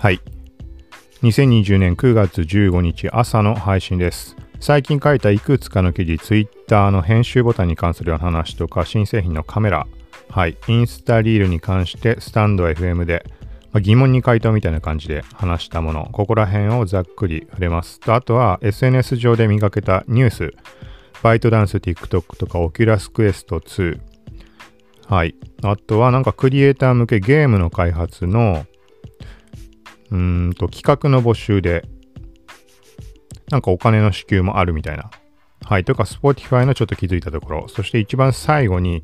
はい。2020年9月15日朝の配信です。最近書いたいくつかの記事、Twitter の編集ボタンに関する話とか、新製品のカメラ、はい、インスタリールに関して、スタンド FM で、まあ疑問に回答みたいな感じで話したもの、ここら辺をざっくり触れます。と、あとは SNS 上で見かけたニュース、バイトダンス、TikTok とか、オキュラスクエスト2、はい。あとはなんかクリエイター向けゲームの開発のうんと企画の募集でなんかお金の支給もあるみたいな。はい。とか Spotify のちょっと気づいたところ。そして一番最後に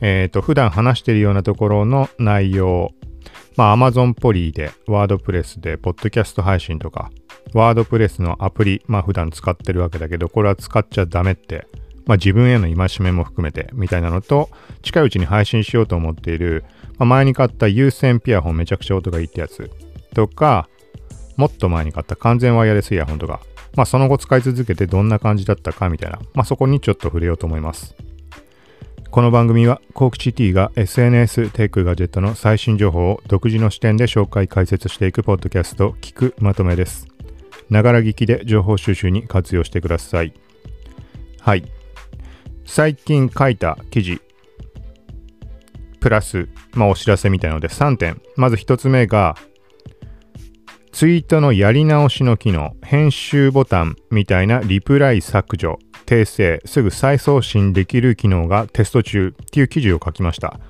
えっ、と普段話してるようなところの内容。まあ Amazon ポリーで WordPress でポッドキャスト配信とか WordPress のアプリまあ普段使ってるわけだけどこれは使っちゃダメってまあ、自分への戒めも含めてみたいなのと近いうちに配信しようと思っている、まあ、前に買った有線ピアホンめちゃくちゃ音がいいってやつとかもっと前に買った完全ワイヤレスイヤホンとか、まあ、その後使い続けてどんな感じだったかみたいな、まあ、そこにちょっと触れようと思います。この番組はコークチ T が SNS テックガジェットの最新情報を独自の視点で紹介解説していくポッドキャスト聞くまとめです。ながら聞きで情報収集に活用してください。はい。最近書いた記事プラス、まあ、お知らせみたいなので3点。まず1つ目がツイートのやり直しの機能編集ボタンみたいなリプライ削除訂正すぐ再送信できる機能がテスト中っていう記事を書きました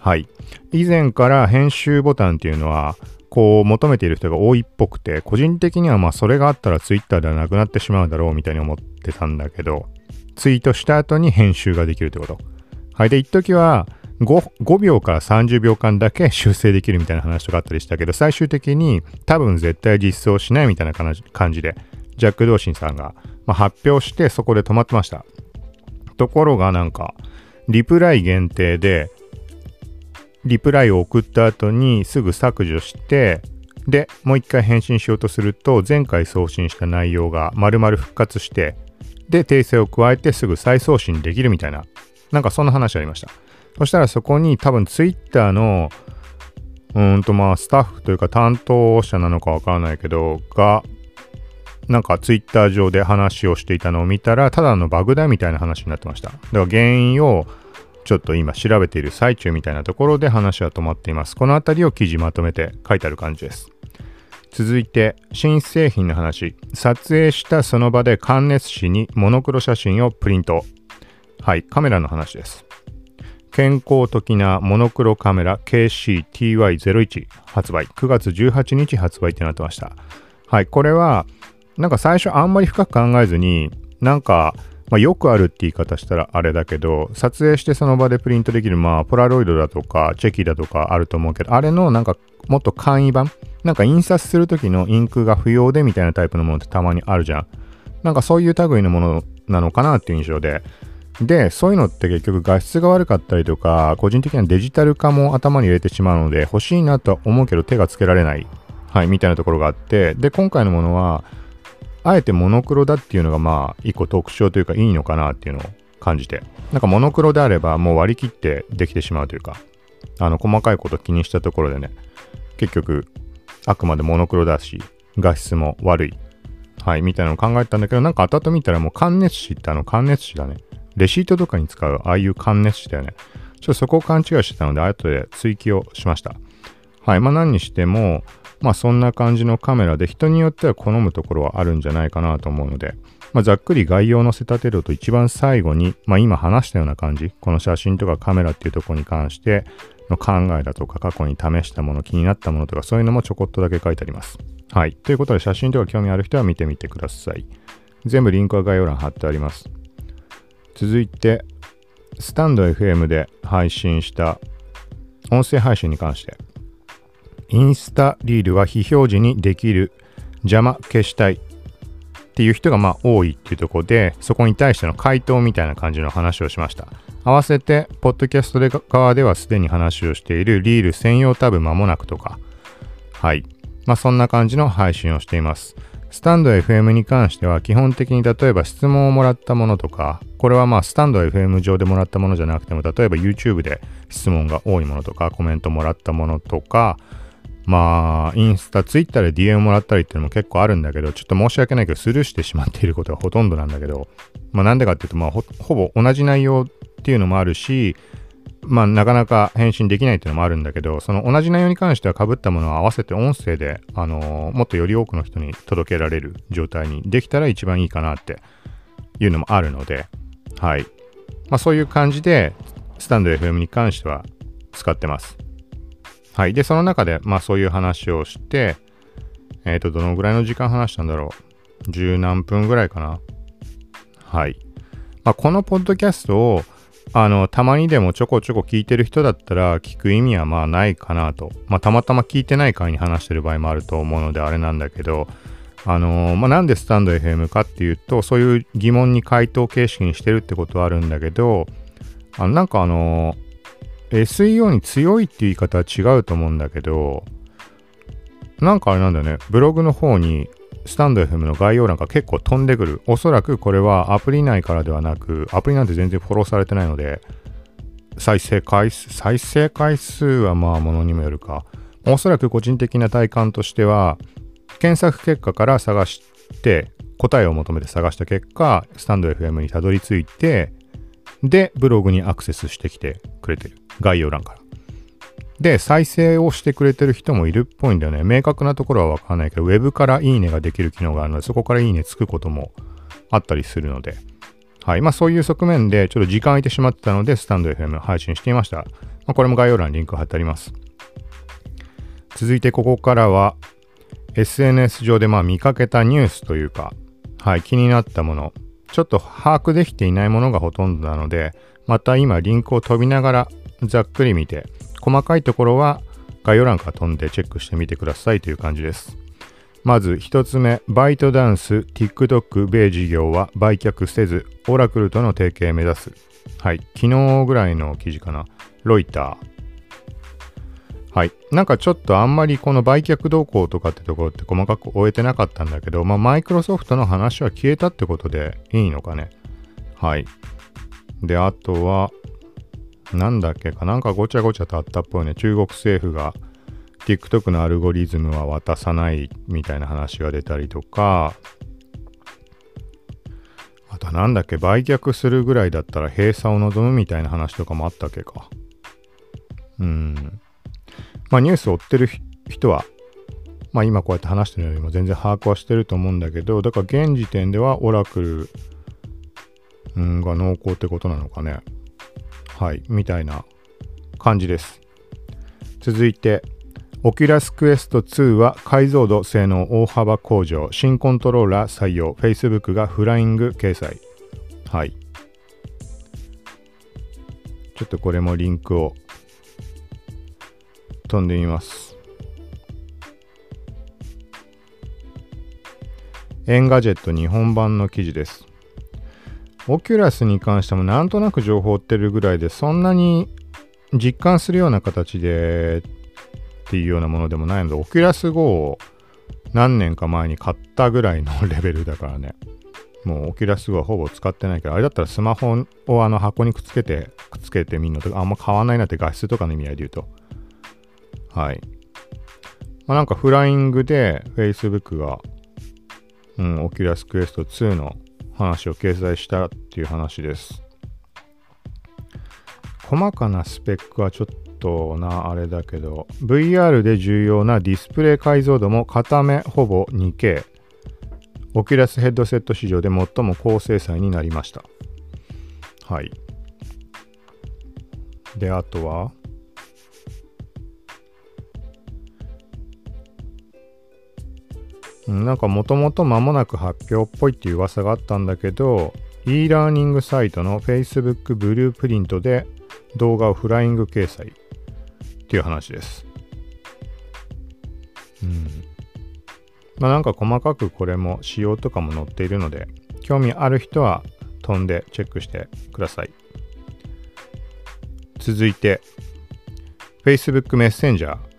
はい以前から編集ボタンっていうのはこう求めている人が多いっぽくて個人的にはまあそれがあったらツイッターではなくなってしまうだろうみたいに思ってたんだけどツイートした後に編集ができるってこと。はい。で、一時は 5, 5秒から30秒間だけ修正できるみたいな話とかあったりしたけど、最終的に多分絶対実装しないみたいな感じで、ジャック・ドーシンさんが、まあ、発表してそこで止まってました。ところがなんか、リプライ限定で、リプライを送った後にすぐ削除して、で、もう一回返信しようとすると、前回送信した内容が丸々復活して、で、訂正を加えてすぐ再送信できるみたいな、なんかそんな話ありました。そしたらそこに多分 Twitter の、うんとまあスタッフというか担当者なのかわからないけど、が、なんか Twitter 上で話をしていたのを見たら、ただのバグだみたいな話になってました。だから原因をちょっと今調べている最中みたいなところで話は止まっています。このあたりを記事まとめて書いてある感じです。続いて新製品の話撮影したその場で感熱紙にモノクロ写真をプリントはいカメラの話です健康的なモノクロカメラ KCTY01 発売。9月18日発売ってなってました。はいこれはなんか最初あんまり深く考えずになんかまあ、よくあるって言い方したらあれだけど撮影してその場でプリントできるまあポラロイドだとかチェキだとかあると思うけどあれのなんかもっと簡易版なんか印刷する時のインクが不要でみたいなタイプのものってたまにあるじゃん。なんかそういう類のものなのかなっていう印象で。でそういうのって結局画質が悪かったりとか個人的にはデジタル化も頭に入れてしまうので欲しいなとは思うけど手がつけられないはいみたいなところがあってで今回のものはあえてモノクロだっていうのがまあ一個特徴というかいいのかなっていうのを感じて。なんかモノクロであればもう割り切ってできてしまうというかあの細かいこと気にしたところでね結局あくまでモノクロだし画質も悪いはいみたいなのを考えたんだけどなんか後々見たらもう感熱紙ってあの感熱紙だねレシートとかに使うああいう感熱紙だよねちょっとそこを勘違いしてたので後で追記をしましたはいまあ何にしてもまあそんな感じのカメラで人によっては好むところはあるんじゃないかなと思うので、まあ、ざっくり概要を載せた程度と一番最後に、まあ、今話したような感じ、この写真とかカメラっていうところに関しての考えだとか過去に試したもの、気になったものとかそういうのもちょこっとだけ書いてあります。はい。ということで写真とか興味ある人は見てみてください。全部リンクは概要欄貼ってあります。続いて、スタンド FM で配信した音声配信に関して、インスタリールは非表示にできる邪魔消したいっていう人がまあ多いっていうとこでそこに対しての回答みたいな感じの話をしました。合わせてポッドキャストで側ではすでに話をしているリール専用タブ間もなくとか。はい。まあそんな感じの配信をしています。スタンド FM に関しては基本的に例えば質問をもらったものとかこれはまあスタンド FM 上でもらったものじゃなくても例えば YouTube で質問が多いものとかコメントもらったものとかまあ、インスタ、ツイッターで DM もらったりっていうのも結構あるんだけど、ちょっと申し訳ないけど、スルーしてしまっていることがほとんどなんだけど、まあなんでかっていうと、まあほほぼ同じ内容っていうのもあるし、まあなかなか返信できないっていうのもあるんだけど、その同じ内容に関しては被ったものを合わせて音声で、あのーもっとより多くの人に届けられる状態にできたら一番いいかなっていうのもあるので、はい。まあそういう感じで、スタンド FM に関しては使ってます。はい。で、その中で、まあそういう話をして、えっ、と、どのぐらいの時間話したんだろう。十何分ぐらいかな。はい。まあこのポッドキャストを、あの、たまにでもちょこちょこ聞いてる人だったら聞く意味はまあないかなと。まあたまたま聞いてない回に話してる場合もあると思うのであれなんだけど、あのーまあなんでスタンド FM かっていうと、そういう疑問に回答形式にしてるってことはあるんだけど、あなんかあの SEO に強いっていう言い方は違うと思うんだけど、なんかあれなんだよね、ブログの方にスタンド FM の概要欄が結構飛んでくる。おそらくこれはアプリ内からではなく、アプリなんて全然フォローされてないので、再生回数、再生回数はまあものにもよるか。おそらく個人的な体感としては、検索結果から探して、答えを求めて探した結果、スタンド FM にたどり着いて、で、ブログにアクセスしてきてくれてる。概要欄から。で、再生をしてくれてる人もいるっぽいんだよね。明確なところはわからないけど、ウェブからいいねができる機能があるので、そこからいいねつくこともあったりするので、はい。まあそういう側面で、ちょっと時間空いてしまってたので、スタンド FM 配信していました。まあ、これも概要欄にリンク貼ってあります。続いてここからは、SNS 上でまあ見かけたニュースというか、はい、気になったもの、ちょっと把握できていないものがほとんどなので、また今リンクを飛びながらざっくり見て、細かいところは概要欄から飛んでチェックしてみてくださいという感じです。まず一つ目、バイトダンス TikTok 米事業は売却せず、オラクルとの提携目指す。はい、昨日ぐらいの記事かな。ロイター。はい。なんかちょっとあんまりこの売却動向とかってところって細かく終えてなかったんだけど、まあマイクロソフトの話は消えたってことでいいのかね。はい。で、あとは、なんだっけかなんかごちゃごちゃとあったっぽいね。中国政府が TikTok のアルゴリズムは渡さないみたいな話が出たりとか、あとはなんだっけ売却するぐらいだったら閉鎖を望むみたいな話とかもあったっけか。うん。まあニュースを追ってる人は、まあ今こうやって話してるよりも全然把握はしてると思うんだけど、だから現時点ではオラクルが濃厚ってことなのかね。はい、みたいな感じです。続いて、Oculus Quest 2は解像度性能大幅向上、新コントローラー採用、Facebook がフライング掲載。はい。ちょっとこれもリンクを飛んでみます。エンガジェット日本版の記事です。オキュラスに関してもなんとなく情報を追ってるぐらいで、そんなに実感するような形でっていうようなものでもないので、オキュラス GO を何年か前に買ったぐらいのレベルだからね。もうオキュラス GO はほぼ使ってないけど、あれだったらスマホをあの箱にくっつけて、くっつけてみるのとかあんま変わないなって画質とかの意味合いで言うと。はい。まあなんかフライングで Facebook が、うん、オキュラスクエスト2の話を掲載したっていう話です。細かなスペックはちょっとな、あれだけど、VR で重要なディスプレイ解像度も片目ほぼ 2K。オキュラスヘッドセット市場で最も高精細になりました。はい。で、あとは、なんかもともと間もなく発表っぽいっていう噂があったんだけど、e ラーニングサイトの Facebook ブループリントで動画をフライング掲載っていう話です。うん。まあなんか細かくこれも仕様とかも載っているので、興味ある人は飛んでチェックしてください。続いて、Facebook メッセンジャー。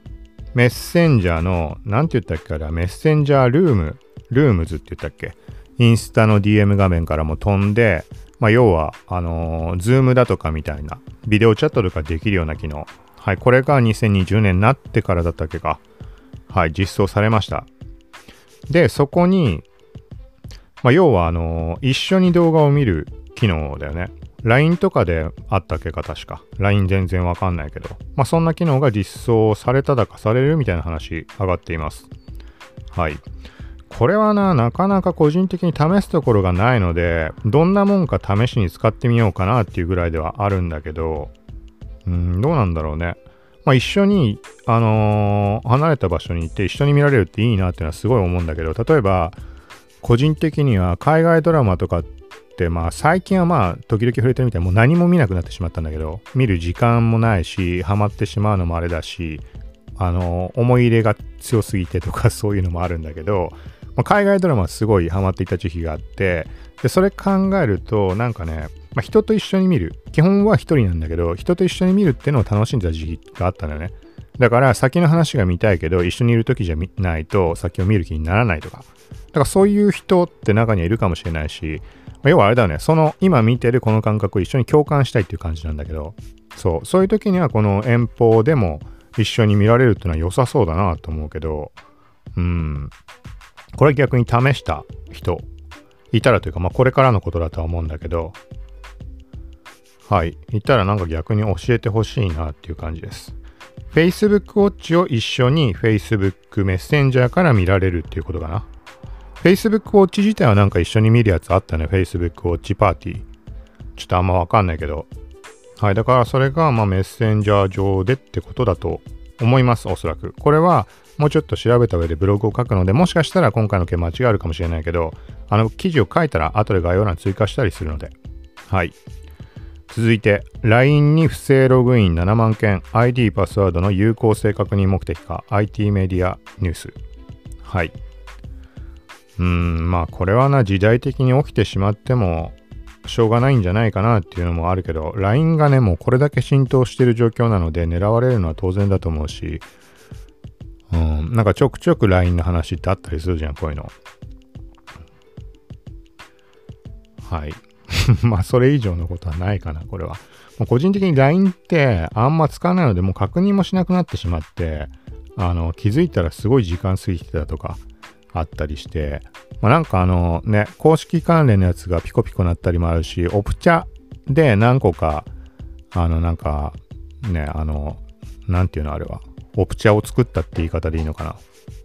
メッセンジャーの、なんて言ったっけあれはメッセンジャールーム、ルームズって言ったっけ？インスタの DM 画面からも飛んで、まあ、要は、あのー、ズームだとかみたいな、ビデオチャットとかできるような機能。はい、これが2020年になってからだったっけか。はい、実装されました。で、そこに、まあ、要は、あのー、一緒に動画を見る機能だよね。LINE とかであったっけか、確か。LINE 全然わかんないけど。まあ、そんな機能が実装されただかされるみたいな話上がっています。はい。これはな、なかなか個人的に試すところがないので、どんなもんか試しに使ってみようかなっていうぐらいではあるんだけど、うん、どうなんだろうね。まあ、一緒に、あのー、離れた場所に行って一緒に見られるっていいなっていうのはすごい思うんだけど、例えば、個人的には海外ドラマとかって、まあ最近はまあ時々触れてるみたいにもう何も見なくなってしまったんだけど、見る時間もないし、ハマってしまうのもあれだし、あの、思い入れが強すぎてとかそういうのもあるんだけど、まあ、海外ドラマすごいハマっていた時期があって、で、それ考えると、なんかね、まあ、人と一緒に見る。基本は一人なんだけど、人と一緒に見るっていうのを楽しんでた時期があったんだよね。だから先の話が見たいけど、一緒にいる時じゃないと先を見る気にならないとか。だからそういう人って中にはいるかもしれないし、要はあれだよね、その今見てるこの感覚を一緒に共感したいっていう感じなんだけど、そう、そういう時にはこの遠方でも一緒に見られるっていうのは良さそうだなと思うけど、うん。これ逆に試した人いたらというか、まあこれからのことだとは思うんだけど、はい。いたらなんか逆に教えてほしいなっていう感じです。Facebook Watch を一緒に Facebook メッセンジャーから見られるっていうことかな。Facebook Watch 自体はなんか一緒に見るやつあったね。Facebook Watch パーティー。ちょっとあんまわかんないけど。はい。だからそれがまあメッセンジャー上でってことだと思います。おそらく。これはもうちょっと調べた上でブログを書くので、もしかしたら今回の件間違いあるかもしれないけど、あの記事を書いたら後で概要欄追加したりするので。はい。続いて LINE に不正ログイン7万件 ID パスワードの有効性確認目的か IT メディアニュースはいうんまあこれはな時代的に起きてしまってもしょうがないんじゃないかなっていうのもあるけど LINE がねもうこれだけ浸透してる状況なので狙われるのは当然だと思うしうんなんかちょくちょく LINE の話ってあったりするじゃんこういうのはい まあ、それ以上のことはないかな、これは。もう個人的に LINE ってあんま使わないので、もう確認もしなくなってしまって、あの、気づいたらすごい時間過ぎてたとかあったりして、まあ、なんかあのね、公式関連のやつがピコピコなったりもあるし、オプチャで何個か、あの、なんか、ね、あの、なんていうのあれは、オプチャを作ったって言い方でいいのかな。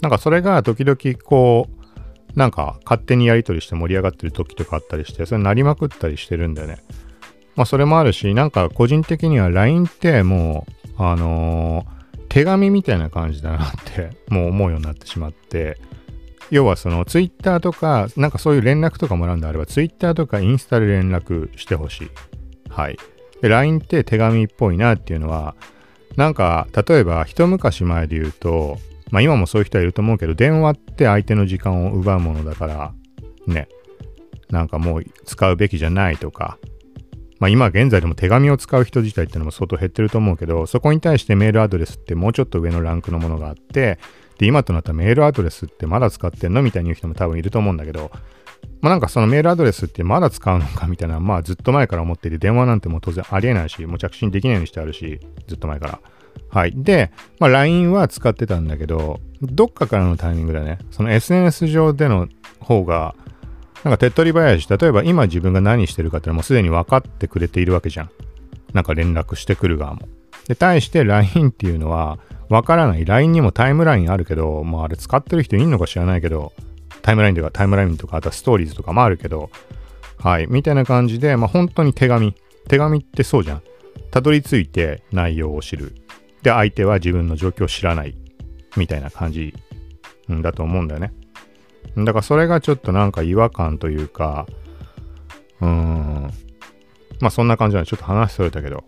なんかそれが時々こう、なんか勝手にやり取りして盛り上がってる時とかあったりして、それなりまくったりしてるんだよね。まあそれもあるし、なんか個人的には LINE ってもう、あのー、手紙みたいな感じだなってもう思うようになってしまって、要はその Twitter とか、なんかそういう連絡とかもらうんであれば、Twitter とかインスタで連絡してほしい。はい。で、LINE って手紙っぽいなっていうのは、なんか、例えば一昔前で言うと、まあ今もそういう人はいると思うけど、電話って相手の時間を奪うものだから、ね、なんかもう使うべきじゃないとか、まあ今現在でも手紙を使う人自体っていうのも相当減ってると思うけど、そこに対してメールアドレスってもうちょっと上のランクのものがあって、で、今となったメールアドレスってまだ使ってんのみたいに言う人も多分いると思うんだけど、まあなんかそのメールアドレスってまだ使うのかみたいな、まあずっと前から思っていて、電話なんてもう当然ありえないし、もう着信できないようにしてあるし、ずっと前から。はい。で、まあ、LINE は使ってたんだけど、どっかからのタイミングでね、その SNS 上での方が、なんか手っ取り早いし、例えば今自分が何してるかってのはもうすでに分かってくれているわけじゃん。なんか連絡してくる側も。で、対して LINE っていうのは、分からない。LINE にもタイムラインあるけど、まああれ使ってる人いんのか知らないけど、タイムラインとかタイムラインとか、あとはストーリーズとかもあるけど、はい。みたいな感じで、まあ本当に手紙。手紙ってそうじゃん。たどり着いて内容を知る。で、相手は自分の状況を知らないみたいな感じだと思うんだよね。だからそれがちょっとなんか違和感というか、うーん、まあそんな感じなんでちょっと話それたけど、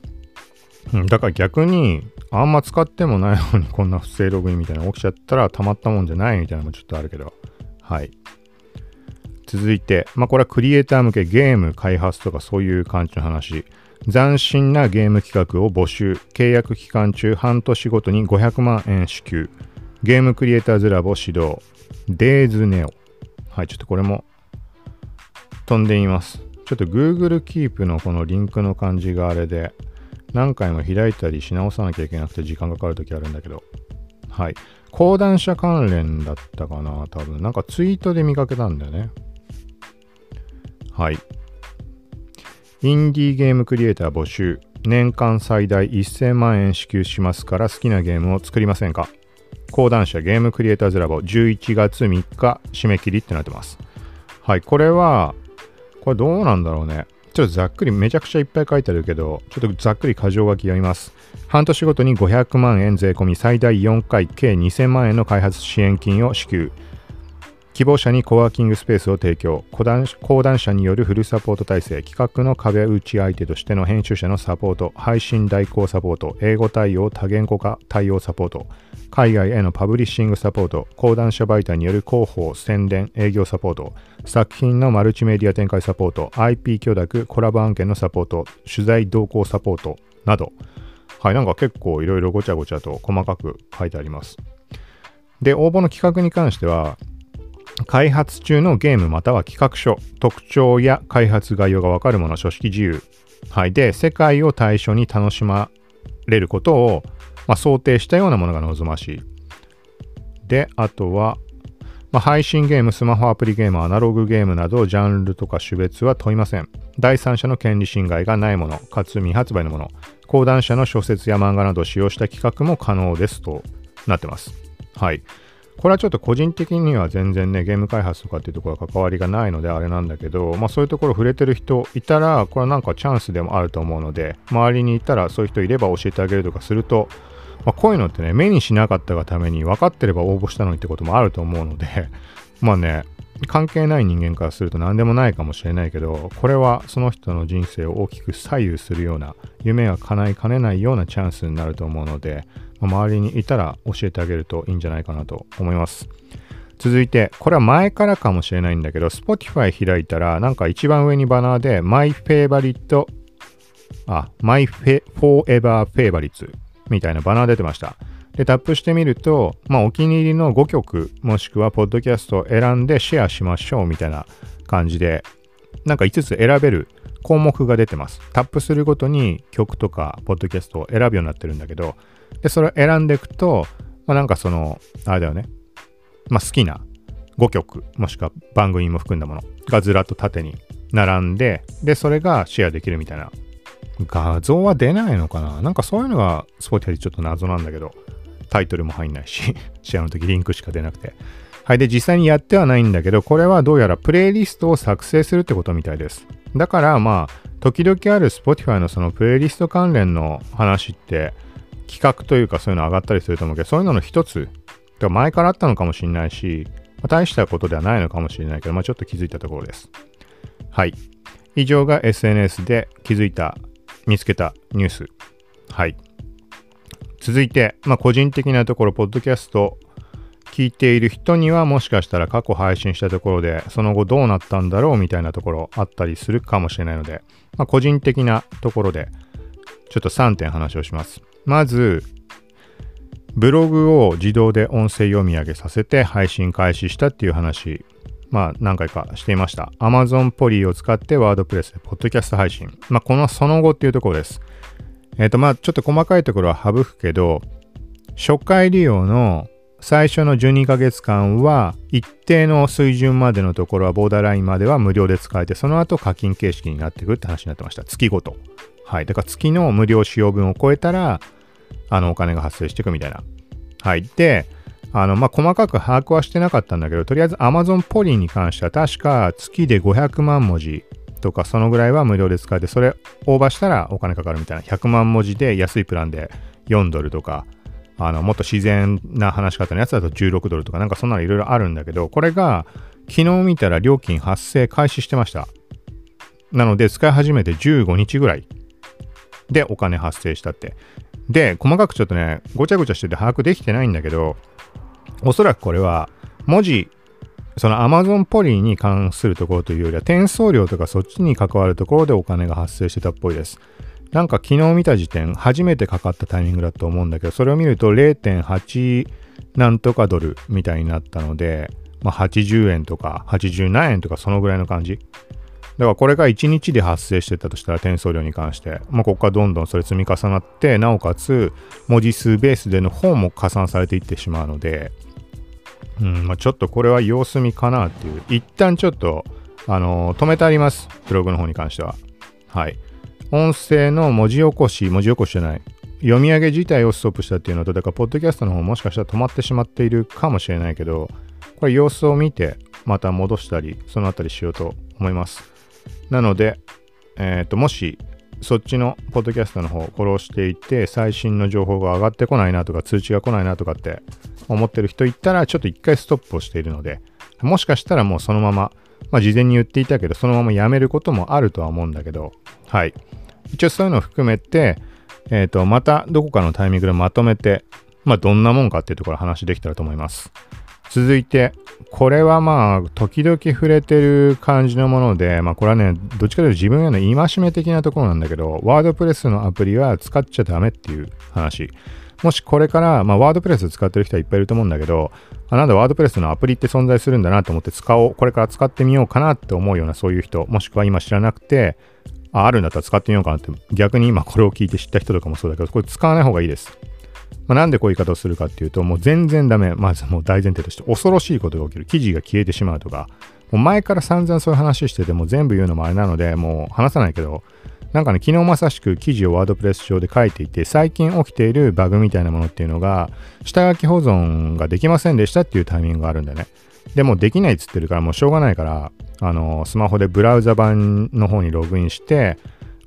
だから逆にあんま使ってもないのにこんな不正ログインみたいなの起きちゃったらたまったもんじゃないみたいなのもちょっとあるけど、はい。続いて、まあこれはクリエイター向けゲーム開発とかそういう感じの話。斬新なゲーム企画を募集。契約期間中半年ごとに500万円支給。ゲームクリエイターズラボ指導。デーズネオ。はい、ちょっとこれも飛んでみます。ちょっと Google Keep のこのリンクの感じがあれで、何回も開いたりし直さなきゃいけなくて時間かかるときあるんだけど。はい。講談社関連だったかな多分。なんかツイートで見かけたんだよね。はい。インディーゲームクリエイター募集。年間最大1000万円支給しますから好きなゲームを作りませんか？講談社ゲームクリエイターズラボ11月3日締め切りってなってます。はい、これは、これどうなんだろうね。ちょっとざっくりめちゃくちゃいっぱい書いてあるけど、ちょっとざっくり箇条書き読みます。半年ごとに500万円税込み最大4回計2000万円の開発支援金を支給。希望者にコワーキングスペースを提供。講談社によるフルサポート体制。企画の壁打ち相手としての編集者のサポート。配信代行サポート。英語対応多言語化対応サポート。海外へのパブリッシングサポート。講談社媒体による広報宣伝営業サポート。作品のマルチメディア展開サポート。IP 許諾コラボ案件のサポート。取材同行サポート。など。はいなんか結構いろいろごちゃごちゃと細かく書いてあります。で応募の企画に関しては開発中のゲームまたは企画書、特徴や開発概要がわかるもの、書式自由。はい。で、世界を対象に楽しまれることを、まあ、想定したようなものが望ましい。で、あとは、まあ、配信ゲーム、スマホアプリゲーム、アナログゲームなど、ジャンルとか種別は問いません。第三者の権利侵害がないもの、かつ未発売のもの、講談社の小説や漫画など使用した企画も可能ですとなってます。はい。これはちょっと個人的には全然ね、ゲーム開発とかっていうところは関わりがないのであれなんだけど、まあそういうところ触れてる人いたら、これはなんかチャンスでもあると思うので、周りにいたらそういう人いれば教えてあげるとかすると、まあ、こういうのってね、目にしなかったがために分かってれば応募したのにってこともあると思うので、まあね、関係ない人間からすると何でもないかもしれないけど、これはその人の人生を大きく左右するような、夢が叶いかねないようなチャンスになると思うので、周りにいたら教えてあげるといいんじゃないかなと思います。続いて、これは前からかもしれないんだけど、Spotify 開いたら、なんか一番上にバナーで、My Favorite、あ、My Forever Favorites みたいなバナー出てました。で、タップしてみると、まあ、お気に入りの5曲、もしくは、ポッドキャストを選んでシェアしましょうみたいな感じで、なんか5つ選べる項目が出てます。タップするごとに曲とか、ポッドキャストを選ぶようになってるんだけど、で、それを選んでいくと、まあ、なんかその、あれだよね。まあ、好きな5曲、もしくは番組も含んだものがずらっと縦に並んで、で、それがシェアできるみたいな。画像は出ないのかな？なんかそういうのが Spotify ちょっと謎なんだけど、タイトルも入んないし、シェアの時リンクしか出なくて。はい。で、実際にやってはないんだけど、これはどうやらプレイリストを作成するってことみたいです。だから、まあ、時々ある Spotify のそのプレイリスト関連の話って、企画というかそういうの上がったりすると思うけど、そういうのの一つ、前からあったのかもしれないし、まあ、大したことではないのかもしれないけど、まあ、ちょっと気づいたところです。はい。以上が SNS で気づいた、見つけたニュース。はい。続いて、まあ、個人的なところ、ポッドキャスト聞いている人にはもしかしたら過去配信したところで、その後どうなったんだろうみたいなところあったりするかもしれないので、まあ、個人的なところで、ちょっと3点話をします。まず、ブログを自動で音声読み上げさせて配信開始したっていう話、まあ何回かしていました。Amazon ポリを使って WordPress でポッドキャスト配信。まあこのその後っていうところです。えっ、ー、とまあちょっと細かいところは省くけど、初回利用の最初の12ヶ月間は一定の水準までのところはボーダーラインまでは無料で使えて、その後課金形式になっていくって話になってました。月ごと。はい。だから月の無料使用分を超えたら、あの、お金が発生していくみたいな。はい。で、あの、まあ、細かく把握はしてなかったんだけど、とりあえず Amazon ポリに関しては確か月で500万文字とかそのぐらいは無料で使えて、それオーバーしたらお金かかるみたいな。100万文字で安いプランで4ドルとか、あの、もっと自然な話し方のやつだと16ドルとかなんかそんなのいろいろあるんだけど、これが昨日見たら料金発生開始してました。なので使い始めて15日ぐらいでお金発生したって。で、細かくちょっとね、ごちゃごちゃしてて把握できてないんだけど、おそらくこれは文字、その Amazon ポリーに関するところというよりは転送料とかそっちに関わるところでお金が発生してたっぽいです。なんか昨日見た時点、初めてかかったタイミングだと思うんだけど、それを見ると0.8なんとかドルみたいになったので、まあ、80円とか80何円とかそのぐらいの感じ。だからこれが1日で発生してたとしたら転送量に関して、まあ、ここからどんどんそれ積み重なって、なおかつ文字数ベースでの方も加算されていってしまうので、うんまあ、ちょっとこれは様子見かなっていう、一旦ちょっと、あのー、止めてあります。ブログの方に関しては。はい。音声の文字起こし、文字起こしじゃない。読み上げ自体をストップしたっていうのと、だから、ポッドキャストの方もしかしたら止まってしまっているかもしれないけど、これ様子を見て、また戻したり、そのあたりしようと思います。なので、えっ、ー、と、もし、そっちのポッドキャストの方をフォローしていて、最新の情報が上がってこないなとか、通知が来ないなとかって思ってる人いたら、ちょっと一回ストップをしているので、もしかしたらもうそのまま、まあ事前に言っていたけど、そのままやめることもあるとは思うんだけど、はい。一応そういうのを含めて、えっ、ー、と、またどこかのタイミングでまとめて、まあどんなもんかっていうところ話できたらと思います。続いて、これはまあ、時々触れてる感じのもので、まあこれはね、どっちかというと自分への戒め的なところなんだけど、ワードプレスのアプリは使っちゃダメっていう話。もしこれから、まあワードプレス使ってる人はいっぱいいると思うんだけど、あなんだワードプレスのアプリって存在するんだなと思って使おう、これから使ってみようかなって思うようなそういう人、もしくは今知らなくて、ああるんだったら使ってみようかなって、逆に今これを聞いて知った人とかもそうだけど、これ使わない方がいいです。まあ、なんでこういう言い方をするかっていうと、もう全然ダメ。まずもう大前提として恐ろしいことが起きる。記事が消えてしまうとか、もう前から散々そういう話してても全部言うのもあれなので、もう話さないけど、なんかね、昨日まさしく記事をワードプレス上で書いていて、最近起きているバグみたいなものっていうのが、下書き保存ができませんでしたっていうタイミングがあるんだよね。でもできないっつってるからもうしょうがないから、あの、スマホでブラウザ版の方にログインして、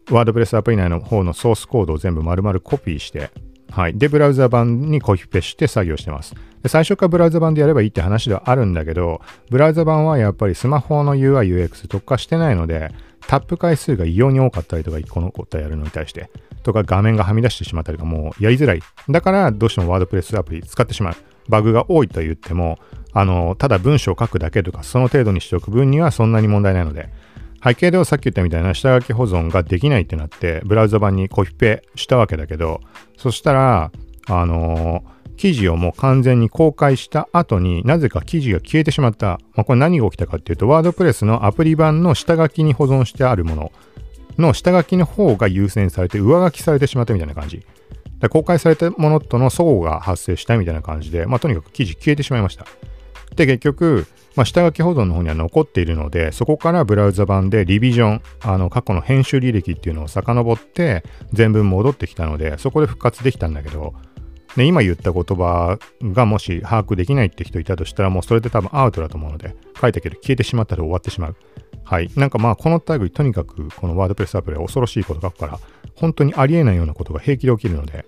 ワードプレスアプリ内の方のソースコードを全部丸々コピーして、はい。で、ブラウザ版にコピペして作業してます。で最初からブラウザ版でやればいいって話ではあるんだけど、ブラウザ版はやっぱりスマホの UI、UX 特化してないので、タップ回数が異様に多かったりとか、1個のことやるのに対して、とか画面がはみ出してしまったりとか、もうやりづらい。だから、どうしてもワードプレスアプリ使ってしまう。バグが多いと言っても、あの、ただ文章を書くだけとか、その程度にしておく分にはそんなに問題ないので、背景ではさっき言ったみたいな下書き保存ができないってなって、ブラウザ版にコピペしたわけだけど、そしたら、あのー、記事をもう完全に公開した後になぜか記事が消えてしまった。まあ、これ何が起きたかっていうと、ワードプレスのアプリ版の下書きに保存してあるものの下書きの方が優先されて上書きされてしまったみたいな感じ。公開されたものとの相互が発生したみたいな感じで、まあ、とにかく記事消えてしまいました。で、結局、まあ、下書き保存の方には残っているので、そこからブラウザ版でリビジョン、あの過去の編集履歴っていうのを遡って全文戻ってきたので、そこで復活できたんだけど、で今言った言葉がもし把握できないって人いたとしたら、もうそれで多分アウトだと思うので、書いたけど消えてしまったら終わってしまう。はい。なんかまあ、この類、とにかくこのワードプレスアプリは恐ろしいこと書くから、本当にありえないようなことが平気で起きるので、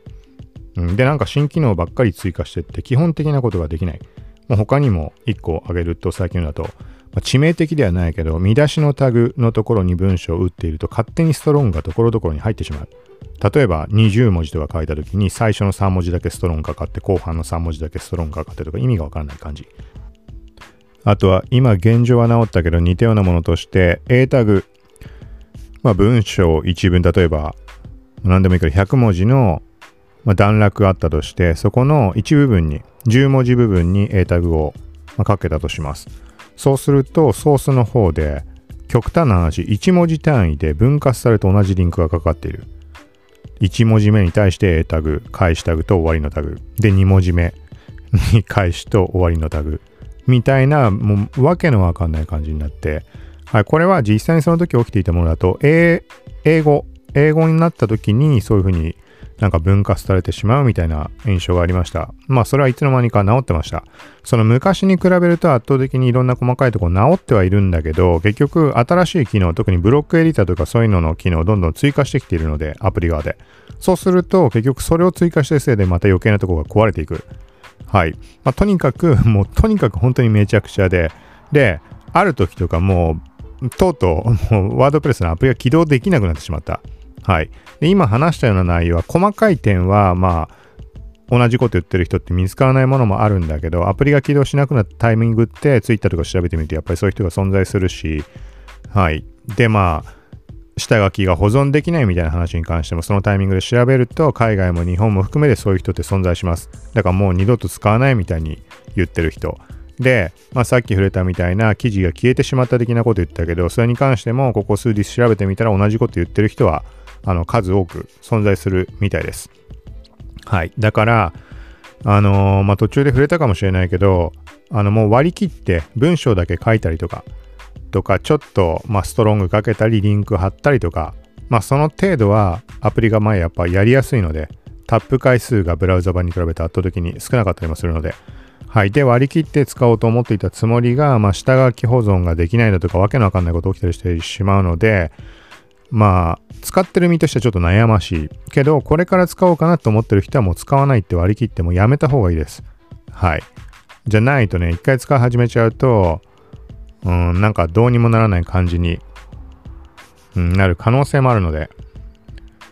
うん、で、なんか新機能ばっかり追加してって基本的なことができない。もう他にも1個挙げると最近だと、まあ、致命的ではないけど、見出しのタグのところに文章を打っていると勝手にストロングがところどころに入ってしまう。例えば20文字とか書いた時に最初の3文字だけストロングかかって後半の3文字だけストロングかかってとか意味がわからない感じ。あとは今現状は治ったけど似たようなものとして A タグ。まあ文章一文例えば何でもいいから100文字のまあ、段落があったとして、そこの一部分に、10文字部分に A タグを、かけたとします。そうすると、ソースの方で、極端な話、1文字単位で分割されて同じリンクがかかっている。1文字目に対して A タグ、返しタグと終わりのタグ。で、2文字目に返しと終わりのタグ。みたいな、もう、わけのわかんない感じになって、はい、これは実際にその時起きていたものだと、英語、英語になった時にそういうふうになんか分割されてしまうみたいな印象がありました。まあそれはいつの間にか治ってました。その昔に比べると圧倒的にいろんな細かいところ治ってはいるんだけど、結局新しい機能、特にブロックエディターとかそういうのの機能をどんどん追加してきているので、アプリ側で。そうすると結局それを追加したせいでまた余計なところが壊れていく。はい。まあ、とにかく、もうとにかく本当にめちゃくちゃで、で、ある時とかもう、とうとう、もうワードプレスのアプリが起動できなくなってしまった。はい。で、今話したような内容は、細かい点は、まあ、同じこと言ってる人って見つからないものもあるんだけど、アプリが起動しなくなったタイミングって、Twitter とか調べてみると、やっぱりそういう人が存在するし、はい。で、まあ、下書きが保存できないみたいな話に関しても、そのタイミングで調べると、海外も日本も含めてそういう人って存在します。だからもう二度と使わないみたいに言ってる人。で、まあ、さっき触れたみたいな記事が消えてしまった的なこと言ったけど、それに関してもここ数日調べてみたら同じこと言ってる人はあの数多く存在するみたいです。はい。だから、あのー、まあ、途中で触れたかもしれないけど、あのもう割り切って文章だけ書いたりとか、とか、ちょっと、まあ、ストロングかけたり、リンク貼ったりとか、まあ、その程度はアプリが前やっぱやりやすいので、タップ回数がブラウザ版に比べて圧倒的に少なかったりもするので、はい。で、割り切って使おうと思っていたつもりが、まあ、下書き保存ができないだとか、わけのわかんないこと起きたりしてしまうので、まあ、使ってる身としてはちょっと悩ましい。けど、これから使おうかなと思ってる人はもう使わないって割り切ってもやめた方がいいです。はい。じゃないとね、一回使い始めちゃうと、うん、なんかどうにもならない感じに、うん、なる可能性もあるので、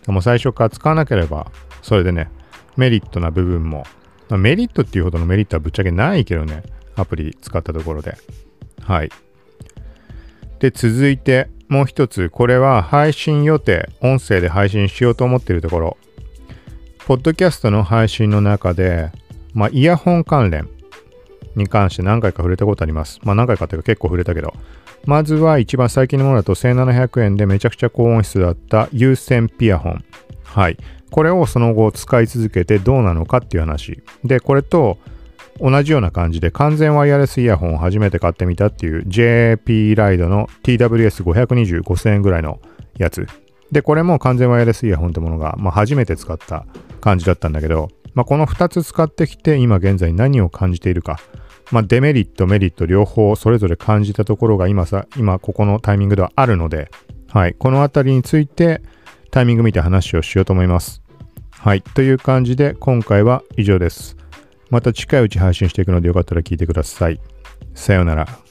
もう最初から使わなければ、それでね、メリットな部分も、メリットっていうほどのメリットはぶっちゃけないけどね、アプリ使ったところで。はい。で、続いて、もう一つ、これは配信予定、音声で配信しようと思っているところ。ポッドキャストの配信の中で、まあ、イヤホン関連に関して何回か触れたことあります。まあ、何回かっていうか結構触れたけど。まずは一番最近のものだと1700円でめちゃくちゃ高音質だった有線ピアホン。はい。これをその後使い続けてどうなのかっていう話。で、これと同じような感じで完全ワイヤレスイヤホンを初めて買ってみたっていう JP ライドの TWS520 5000円ぐらいのやつ。で、これも完全ワイヤレスイヤホンってものが、まあ、初めて使った感じだったんだけど、まあ、この2つ使ってきて今現在何を感じているか。まあ、デメリット、メリット両方それぞれ感じたところが今さ、今ここのタイミングではあるので、はい、このあたりについてタイミング見て話をしようと思います。はい。という感じで今回は以上です。また近いうち配信していくのでよかったら聞いてください。さようなら。